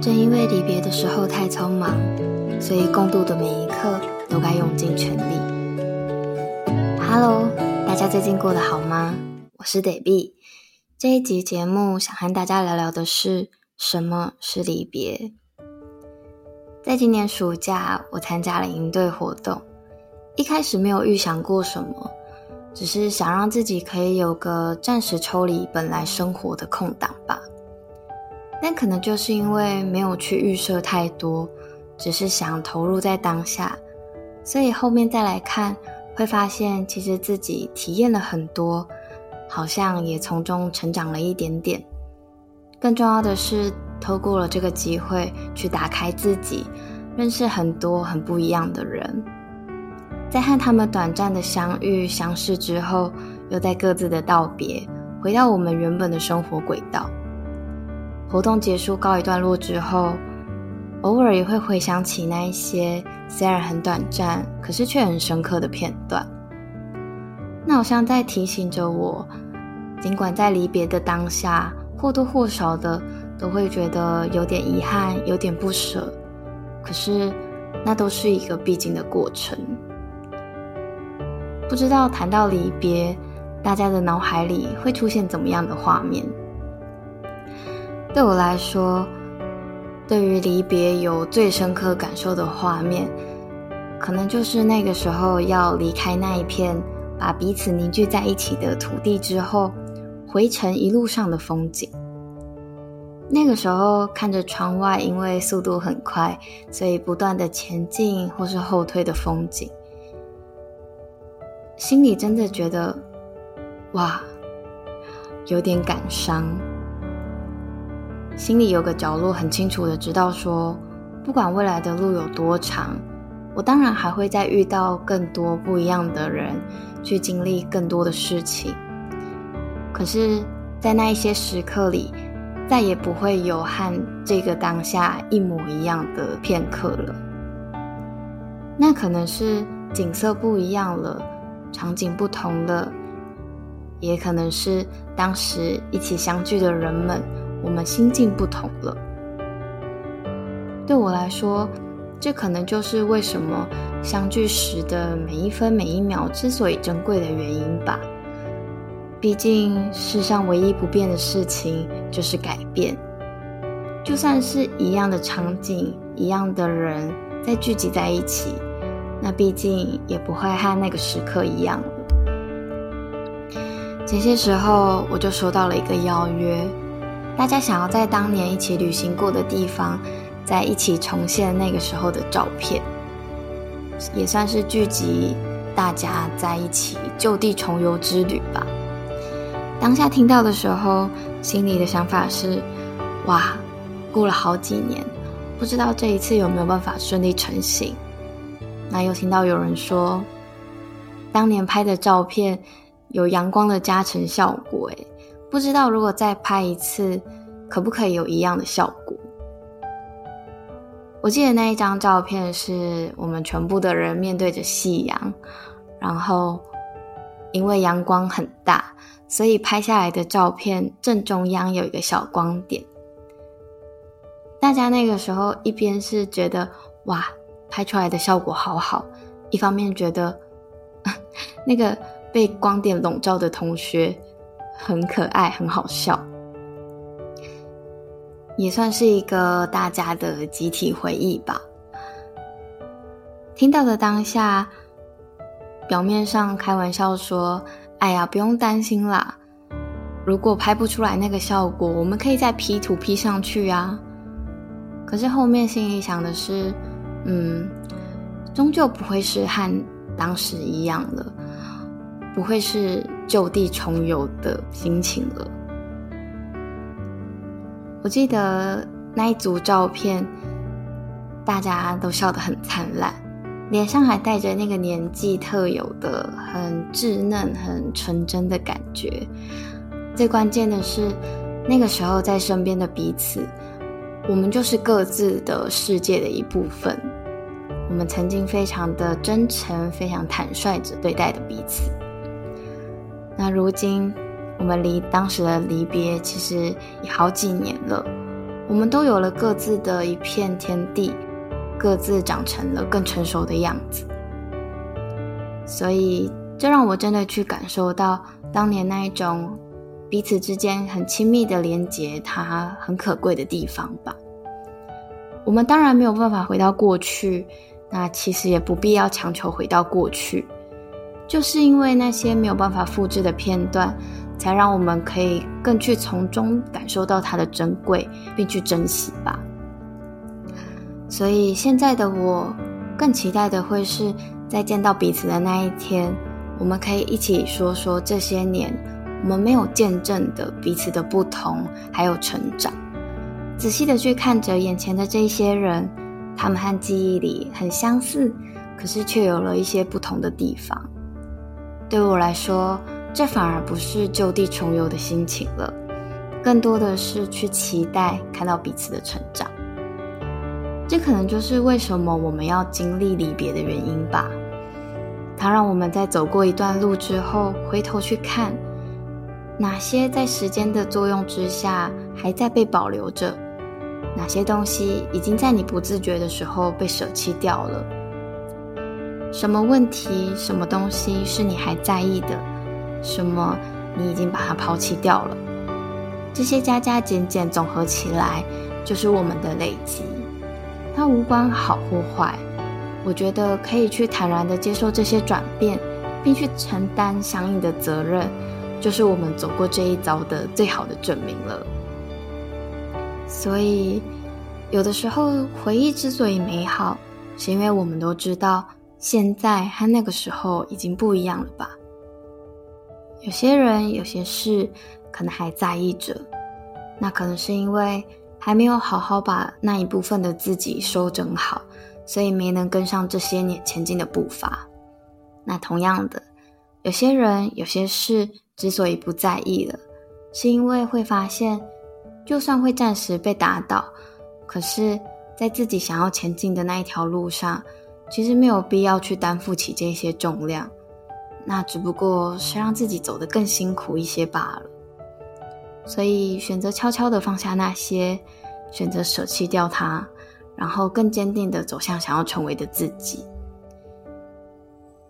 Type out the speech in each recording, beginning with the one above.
正因为离别的时候太匆忙，所以共度的每一刻都该用尽全力。Hello，大家最近过得好吗？我是 Debbie。这一集节目想和大家聊聊的是什么是离别。在今年暑假，我参加了营队活动，一开始没有预想过什么，只是想让自己可以有个暂时抽离本来生活的空档吧。但可能就是因为没有去预设太多，只是想投入在当下，所以后面再来看，会发现其实自己体验了很多，好像也从中成长了一点点。更重要的是，透过了这个机会去打开自己，认识很多很不一样的人，在和他们短暂的相遇、相识之后，又在各自的道别，回到我们原本的生活轨道。活动结束告一段落之后，偶尔也会回想起那一些虽然很短暂，可是却很深刻的片段。那好像在提醒着我，尽管在离别的当下，或多或少的都会觉得有点遗憾，有点不舍。可是那都是一个必经的过程。不知道谈到离别，大家的脑海里会出现怎么样的画面？对我来说，对于离别有最深刻感受的画面，可能就是那个时候要离开那一片把彼此凝聚在一起的土地之后，回程一路上的风景。那个时候看着窗外，因为速度很快，所以不断的前进或是后退的风景，心里真的觉得，哇，有点感伤。心里有个角落，很清楚的知道说，不管未来的路有多长，我当然还会再遇到更多不一样的人，去经历更多的事情。可是，在那一些时刻里，再也不会有和这个当下一模一样的片刻了。那可能是景色不一样了，场景不同了，也可能是当时一起相聚的人们。我们心境不同了。对我来说，这可能就是为什么相聚时的每一分每一秒之所以珍贵的原因吧。毕竟世上唯一不变的事情就是改变。就算是一样的场景、一样的人在聚集在一起，那毕竟也不会和那个时刻一样了。前些时候，我就收到了一个邀约。大家想要在当年一起旅行过的地方，在一起重现那个时候的照片，也算是聚集大家在一起就地重游之旅吧。当下听到的时候，心里的想法是：哇，过了好几年，不知道这一次有没有办法顺利成行。那又听到有人说，当年拍的照片有阳光的加成效果，诶不知道如果再拍一次，可不可以有一样的效果？我记得那一张照片是我们全部的人面对着夕阳，然后因为阳光很大，所以拍下来的照片正中央有一个小光点。大家那个时候一边是觉得哇，拍出来的效果好好，一方面觉得 那个被光点笼罩的同学。很可爱，很好笑，也算是一个大家的集体回忆吧。听到的当下，表面上开玩笑说：“哎呀，不用担心啦，如果拍不出来那个效果，我们可以再 P 图 P 上去啊。”可是后面心里想的是：“嗯，终究不会是和当时一样了。”不会是就地重游的心情了。我记得那一组照片，大家都笑得很灿烂，脸上还带着那个年纪特有的很稚嫩、很纯真的感觉。最关键的是，那个时候在身边的彼此，我们就是各自的世界的一部分。我们曾经非常的真诚、非常坦率着对待的彼此。那如今，我们离当时的离别其实也好几年了。我们都有了各自的一片天地，各自长成了更成熟的样子。所以，这让我真的去感受到当年那一种彼此之间很亲密的连结，它很可贵的地方吧。我们当然没有办法回到过去，那其实也不必要强求回到过去，就是因为那些没有办法复制的片段。才让我们可以更去从中感受到它的珍贵，并去珍惜吧。所以现在的我更期待的会是在见到彼此的那一天，我们可以一起说说这些年我们没有见证的彼此的不同，还有成长。仔细的去看着眼前的这些人，他们和记忆里很相似，可是却有了一些不同的地方。对我来说。这反而不是就地重游的心情了，更多的是去期待看到彼此的成长。这可能就是为什么我们要经历离别的原因吧。它让我们在走过一段路之后，回头去看哪些在时间的作用之下还在被保留着，哪些东西已经在你不自觉的时候被舍弃掉了。什么问题、什么东西是你还在意的？什么？你已经把它抛弃掉了？这些加加减减总合起来，就是我们的累积。它无关好或坏。我觉得可以去坦然的接受这些转变，并去承担相应的责任，就是我们走过这一遭的最好的证明了。所以，有的时候回忆之所以美好，是因为我们都知道，现在和那个时候已经不一样了吧。有些人、有些事，可能还在意着，那可能是因为还没有好好把那一部分的自己收整好，所以没能跟上这些年前进的步伐。那同样的，有些人、有些事之所以不在意了，是因为会发现，就算会暂时被打倒，可是，在自己想要前进的那一条路上，其实没有必要去担负起这些重量。那只不过是让自己走得更辛苦一些罢了，所以选择悄悄的放下那些，选择舍弃掉它，然后更坚定的走向想要成为的自己。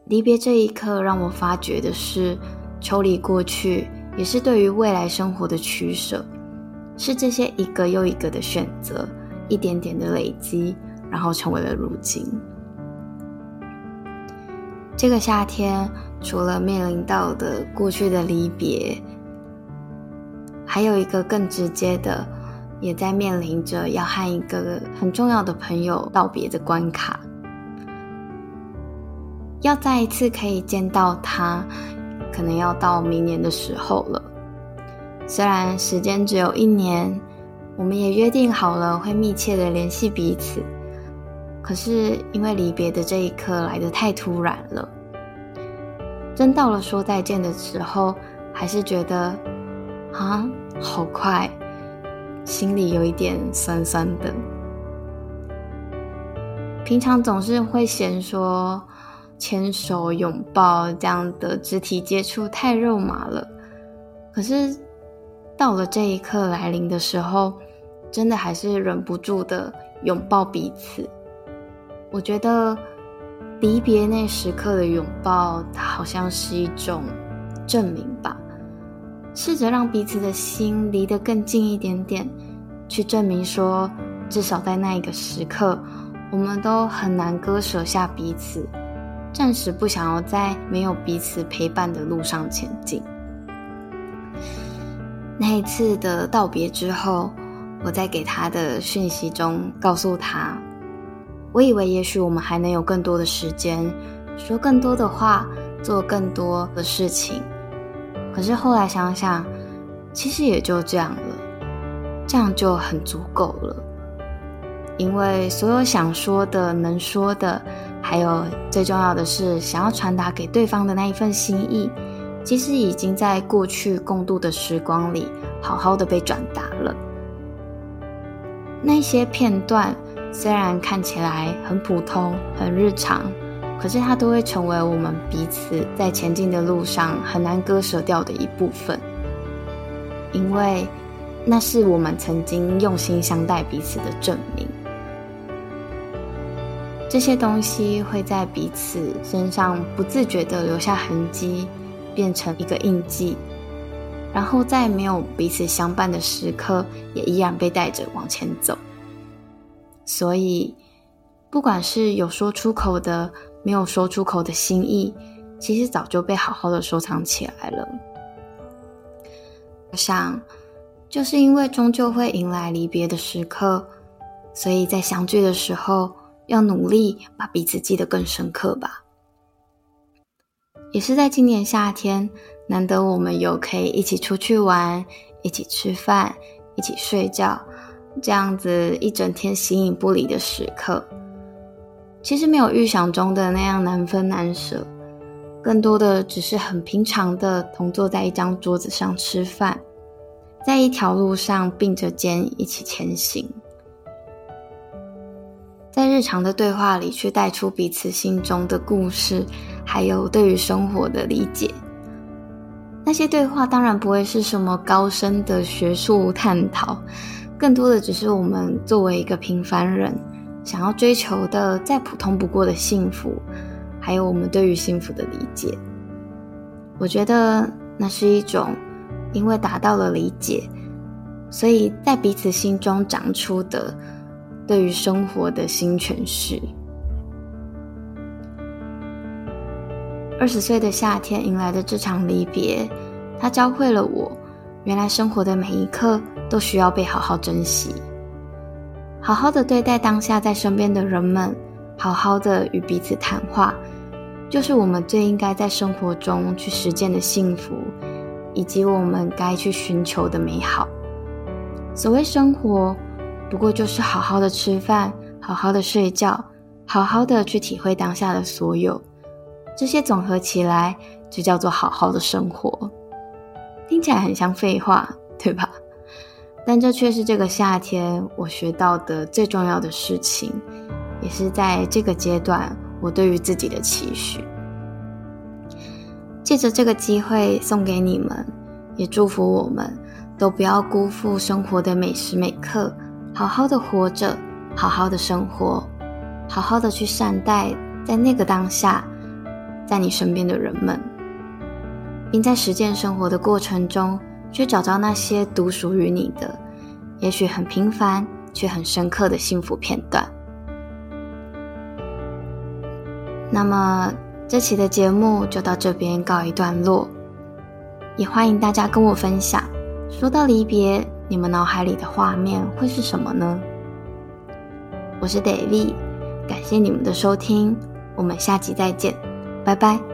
离别这一刻，让我发觉的是，抽离过去，也是对于未来生活的取舍，是这些一个又一个的选择，一点点的累积，然后成为了如今。这个夏天。除了面临到的过去的离别，还有一个更直接的，也在面临着要和一个很重要的朋友道别的关卡。要再一次可以见到他，可能要到明年的时候了。虽然时间只有一年，我们也约定好了会密切的联系彼此，可是因为离别的这一刻来得太突然了。真到了说再见的时候，还是觉得啊，好快，心里有一点酸酸的。平常总是会嫌说牵手、拥抱这样的肢体接触太肉麻了，可是到了这一刻来临的时候，真的还是忍不住的拥抱彼此。我觉得。离别那时刻的拥抱，它好像是一种证明吧。试着让彼此的心离得更近一点点，去证明说，至少在那一个时刻，我们都很难割舍下彼此，暂时不想要在没有彼此陪伴的路上前进。那一次的道别之后，我在给他的讯息中告诉他。我以为也许我们还能有更多的时间，说更多的话，做更多的事情。可是后来想想，其实也就这样了，这样就很足够了。因为所有想说的、能说的，还有最重要的是想要传达给对方的那一份心意，其实已经在过去共度的时光里，好好的被转达了。那些片段。虽然看起来很普通、很日常，可是它都会成为我们彼此在前进的路上很难割舍掉的一部分。因为那是我们曾经用心相待彼此的证明。这些东西会在彼此身上不自觉地留下痕迹，变成一个印记，然后在没有彼此相伴的时刻，也依然被带着往前走。所以，不管是有说出口的，没有说出口的心意，其实早就被好好的收藏起来了。我想，就是因为终究会迎来离别的时刻，所以在相聚的时候。要努力把彼此记得更深刻吧。也是在今年夏天，难得我们有可以一起出去玩、一起吃饭、一起睡觉，这样子一整天形影不离的时刻。其实没有预想中的那样难分难舍，更多的只是很平常的同坐在一张桌子上吃饭，在一条路上并着肩一起前行。在日常的对话里，去带出彼此心中的故事，还有对于生活的理解。那些对话当然不会是什么高深的学术探讨，更多的只是我们作为一个平凡人，想要追求的再普通不过的幸福，还有我们对于幸福的理解。我觉得那是一种因为达到了理解，所以在彼此心中长出的。对于生活的新诠释。二十岁的夏天迎来的这场离别，它教会了我，原来生活的每一刻都需要被好好珍惜，好好的对待当下在身边的人们，好好的与彼此谈话，就是我们最应该在生活中去实践的幸福，以及我们该去寻求的美好。所谓生活。不过就是好好的吃饭，好好的睡觉，好好的去体会当下的所有，这些总合起来就叫做好好的生活。听起来很像废话，对吧？但这却是这个夏天我学到的最重要的事情，也是在这个阶段我对于自己的期许。借着这个机会送给你们，也祝福我们都不要辜负生活的每时每刻。好好的活着，好好的生活，好好的去善待在那个当下，在你身边的人们，并在实践生活的过程中，去找到那些独属于你的，也许很平凡却很深刻的幸福片段。那么这期的节目就到这边告一段落，也欢迎大家跟我分享。说到离别。你们脑海里的画面会是什么呢？我是 David，感谢你们的收听，我们下集再见，拜拜。